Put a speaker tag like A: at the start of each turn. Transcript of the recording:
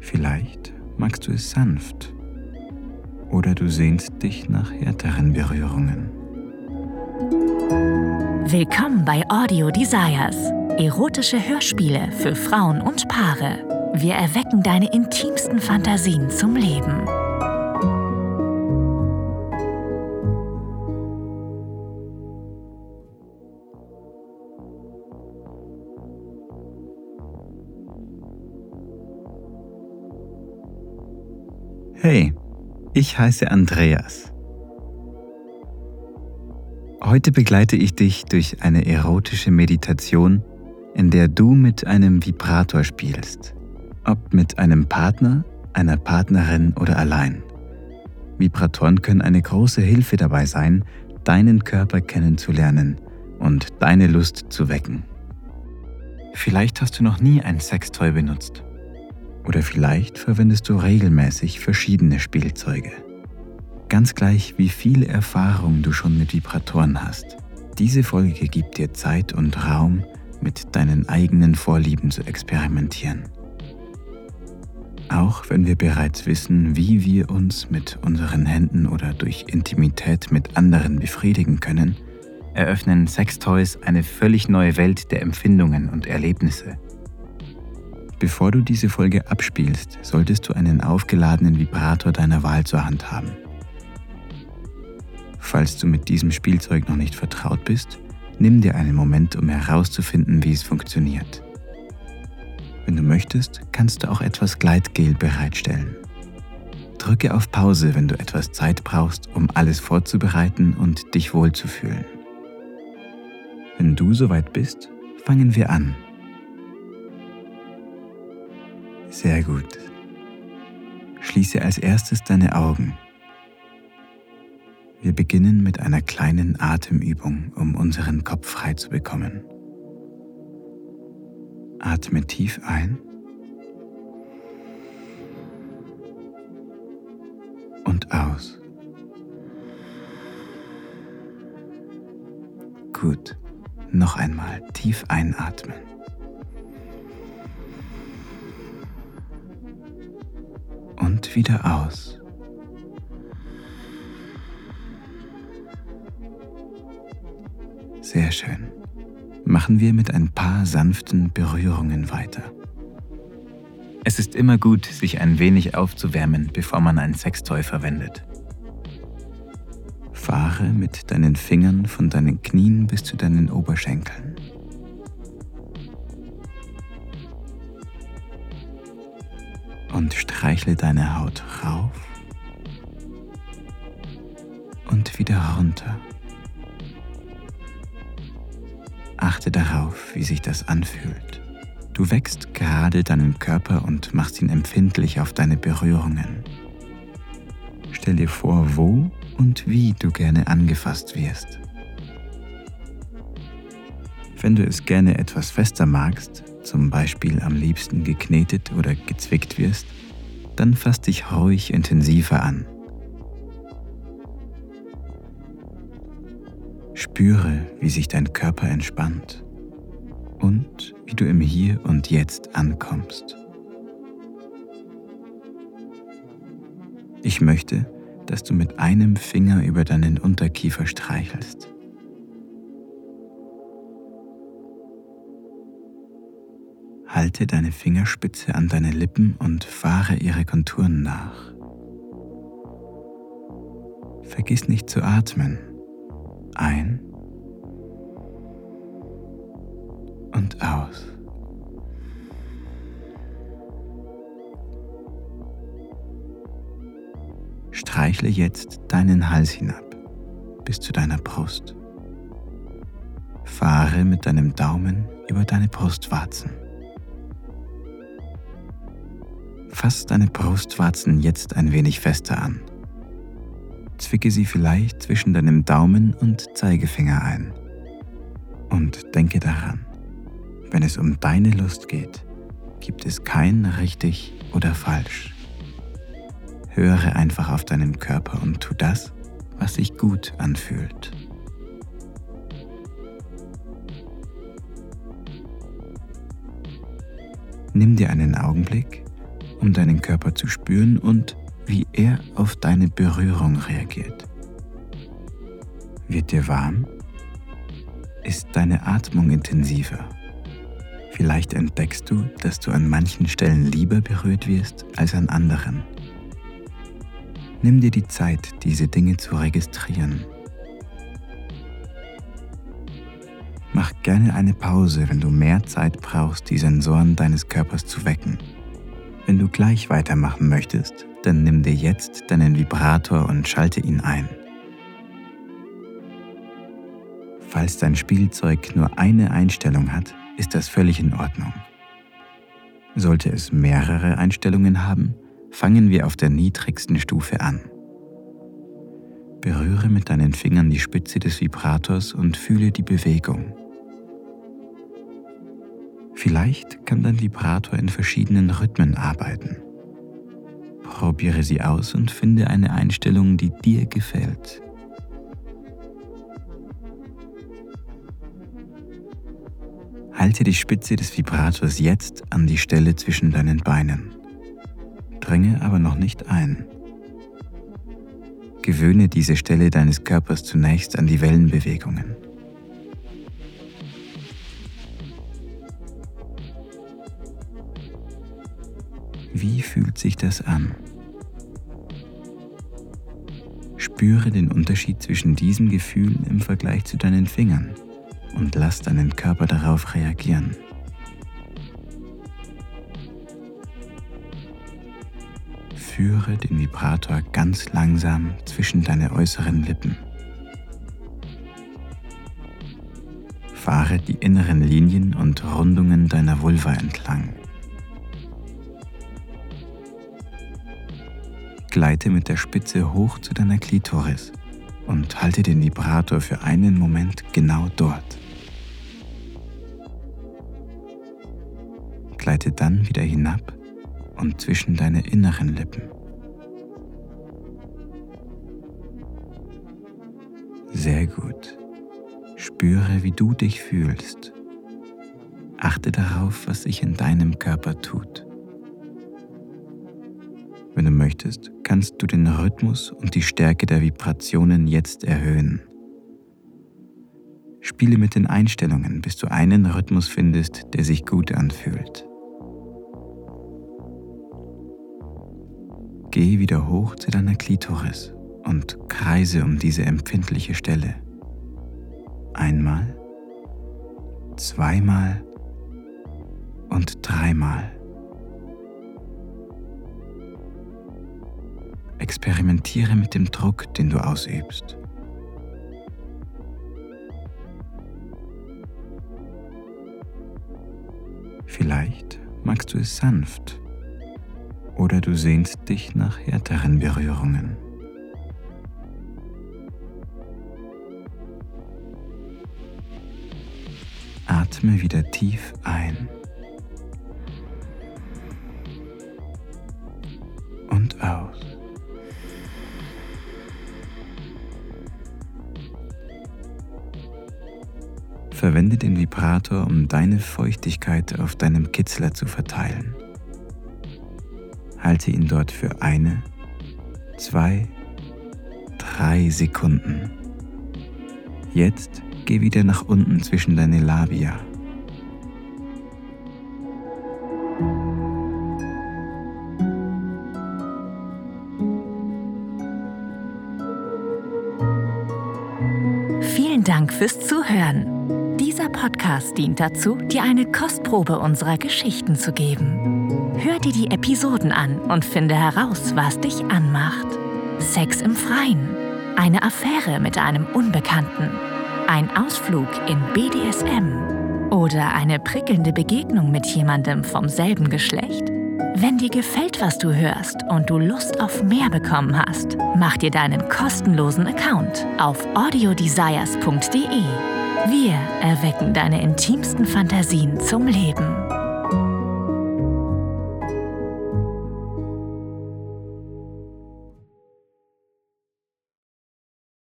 A: Vielleicht magst du es sanft oder du sehnst dich nach härteren Berührungen.
B: Willkommen bei Audio Desires. Erotische Hörspiele für Frauen und Paare. Wir erwecken deine intimsten Fantasien zum Leben.
A: Hey, ich heiße Andreas. Heute begleite ich dich durch eine erotische Meditation, in der du mit einem Vibrator spielst, ob mit einem Partner, einer Partnerin oder allein. Vibratoren können eine große Hilfe dabei sein, deinen Körper kennenzulernen und deine Lust zu wecken. Vielleicht hast du noch nie ein Sextoy benutzt oder vielleicht verwendest du regelmäßig verschiedene Spielzeuge. Ganz gleich, wie viel Erfahrung du schon mit Vibratoren hast. Diese Folge gibt dir Zeit und Raum, mit deinen eigenen Vorlieben zu experimentieren. Auch wenn wir bereits wissen, wie wir uns mit unseren Händen oder durch Intimität mit anderen befriedigen können, eröffnen Sextoys eine völlig neue Welt der Empfindungen und Erlebnisse Bevor du diese Folge abspielst, solltest du einen aufgeladenen Vibrator deiner Wahl zur Hand haben. Falls du mit diesem Spielzeug noch nicht vertraut bist, nimm dir einen Moment, um herauszufinden, wie es funktioniert. Wenn du möchtest, kannst du auch etwas Gleitgel bereitstellen. Drücke auf Pause, wenn du etwas Zeit brauchst, um alles vorzubereiten und dich wohlzufühlen. Wenn du soweit bist, fangen wir an. Sehr gut. Schließe als erstes deine Augen. Wir beginnen mit einer kleinen Atemübung, um unseren Kopf frei zu bekommen. Atme tief ein und aus. Gut, noch einmal tief einatmen. Wieder aus. Sehr schön. Machen wir mit ein paar sanften Berührungen weiter. Es ist immer gut, sich ein wenig aufzuwärmen, bevor man ein Sextoy verwendet. Fahre mit deinen Fingern von deinen Knien bis zu deinen Oberschenkeln. Und streichle deine Haut rauf und wieder runter. Achte darauf, wie sich das anfühlt. Du wächst gerade deinen Körper und machst ihn empfindlich auf deine Berührungen. Stell dir vor, wo und wie du gerne angefasst wirst. Wenn du es gerne etwas fester magst, zum Beispiel am liebsten geknetet oder gezwickt wirst, dann fass dich ruhig intensiver an. Spüre, wie sich dein Körper entspannt und wie du im Hier und Jetzt ankommst. Ich möchte, dass du mit einem Finger über deinen Unterkiefer streichelst. Halte deine Fingerspitze an deine Lippen und fahre ihre Konturen nach. Vergiss nicht zu atmen. Ein und aus. Streichle jetzt deinen Hals hinab bis zu deiner Brust. Fahre mit deinem Daumen über deine Brustwarzen. Fass deine Brustwarzen jetzt ein wenig fester an. Zwicke sie vielleicht zwischen deinem Daumen und Zeigefinger ein. Und denke daran, wenn es um deine Lust geht, gibt es kein richtig oder falsch. Höre einfach auf deinen Körper und tu das, was sich gut anfühlt. Nimm dir einen Augenblick um deinen Körper zu spüren und wie er auf deine Berührung reagiert. Wird dir warm? Ist deine Atmung intensiver? Vielleicht entdeckst du, dass du an manchen Stellen lieber berührt wirst als an anderen. Nimm dir die Zeit, diese Dinge zu registrieren. Mach gerne eine Pause, wenn du mehr Zeit brauchst, die Sensoren deines Körpers zu wecken. Wenn du gleich weitermachen möchtest, dann nimm dir jetzt deinen Vibrator und schalte ihn ein. Falls dein Spielzeug nur eine Einstellung hat, ist das völlig in Ordnung. Sollte es mehrere Einstellungen haben, fangen wir auf der niedrigsten Stufe an. Berühre mit deinen Fingern die Spitze des Vibrators und fühle die Bewegung. Vielleicht kann dein Vibrator in verschiedenen Rhythmen arbeiten. Probiere sie aus und finde eine Einstellung, die dir gefällt. Halte die Spitze des Vibrators jetzt an die Stelle zwischen deinen Beinen. Dringe aber noch nicht ein. Gewöhne diese Stelle deines Körpers zunächst an die Wellenbewegungen. Wie fühlt sich das an? Spüre den Unterschied zwischen diesem Gefühl im Vergleich zu deinen Fingern und lass deinen Körper darauf reagieren. Führe den Vibrator ganz langsam zwischen deine äußeren Lippen. Fahre die inneren Linien und Rundungen deiner Vulva entlang. Gleite mit der Spitze hoch zu deiner Klitoris und halte den Vibrator für einen Moment genau dort. Gleite dann wieder hinab und zwischen deine inneren Lippen. Sehr gut. Spüre, wie du dich fühlst. Achte darauf, was sich in deinem Körper tut. Wenn du möchtest, kannst du den Rhythmus und die Stärke der Vibrationen jetzt erhöhen. Spiele mit den Einstellungen, bis du einen Rhythmus findest, der sich gut anfühlt. Geh wieder hoch zu deiner Klitoris und kreise um diese empfindliche Stelle. Einmal, zweimal und dreimal. Experimentiere mit dem Druck, den du ausübst. Vielleicht magst du es sanft oder du sehnst dich nach härteren Berührungen. Atme wieder tief ein Verwende den Vibrator, um deine Feuchtigkeit auf deinem Kitzler zu verteilen. Halte ihn dort für eine, zwei, drei Sekunden. Jetzt geh wieder nach unten zwischen deine Labia.
B: Vielen Dank fürs Zuhören. Dieser Podcast dient dazu, dir eine Kostprobe unserer Geschichten zu geben. Hör dir die Episoden an und finde heraus, was dich anmacht. Sex im Freien, eine Affäre mit einem Unbekannten, ein Ausflug in BDSM oder eine prickelnde Begegnung mit jemandem vom selben Geschlecht. Wenn dir gefällt, was du hörst und du Lust auf mehr bekommen hast, mach dir deinen kostenlosen Account auf audiodesires.de. Wir erwecken deine intimsten Fantasien zum Leben.